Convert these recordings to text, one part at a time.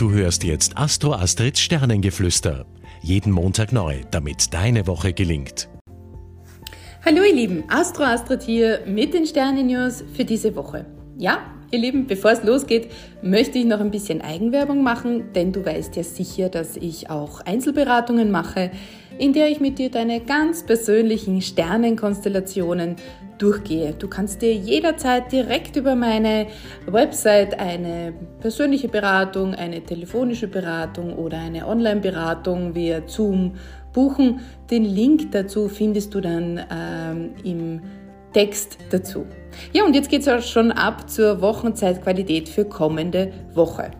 Du hörst jetzt Astro Astrids Sternengeflüster. Jeden Montag neu, damit deine Woche gelingt. Hallo ihr Lieben, Astro Astrid hier mit den Sternen-News für diese Woche. Ja, ihr Lieben, bevor es losgeht, möchte ich noch ein bisschen Eigenwerbung machen, denn du weißt ja sicher, dass ich auch Einzelberatungen mache, in der ich mit dir deine ganz persönlichen Sternenkonstellationen durchgehe. Du kannst dir jederzeit direkt über meine Website eine persönliche Beratung, eine telefonische Beratung oder eine Online-Beratung via Zoom buchen. Den Link dazu findest du dann ähm, im Text dazu. Ja, und jetzt geht es auch schon ab zur Wochenzeitqualität für kommende Woche.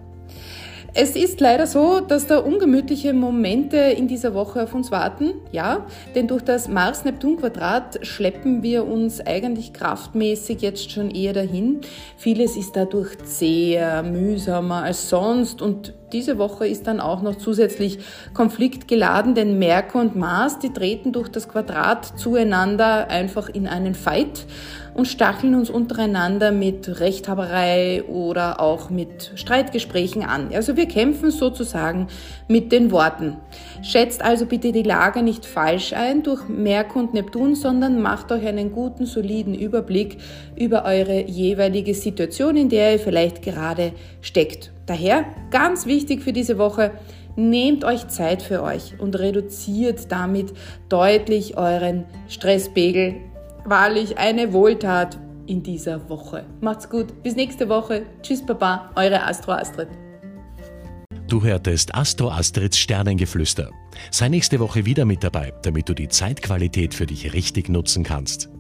Es ist leider so, dass da ungemütliche Momente in dieser Woche auf uns warten, ja, denn durch das Mars-Neptun-Quadrat schleppen wir uns eigentlich kraftmäßig jetzt schon eher dahin. Vieles ist dadurch zäher, mühsamer als sonst und diese Woche ist dann auch noch zusätzlich konfliktgeladen, denn Merkur und Mars, die treten durch das Quadrat zueinander einfach in einen Fight und stacheln uns untereinander mit Rechthaberei oder auch mit Streitgesprächen an. Also wir kämpfen sozusagen mit den Worten. Schätzt also bitte die Lage nicht falsch ein durch Merkur und Neptun, sondern macht euch einen guten, soliden Überblick über eure jeweilige Situation, in der ihr vielleicht gerade steckt. Daher ganz wichtig für diese Woche, Nehmt euch Zeit für euch und reduziert damit deutlich euren Stresspegel wahrlich eine Wohltat in dieser Woche. Macht's gut, bis nächste Woche. Tschüss, Papa, eure Astro Astrid. Du hörtest Astro Astrids Sternengeflüster. Sei nächste Woche wieder mit dabei, damit du die Zeitqualität für dich richtig nutzen kannst.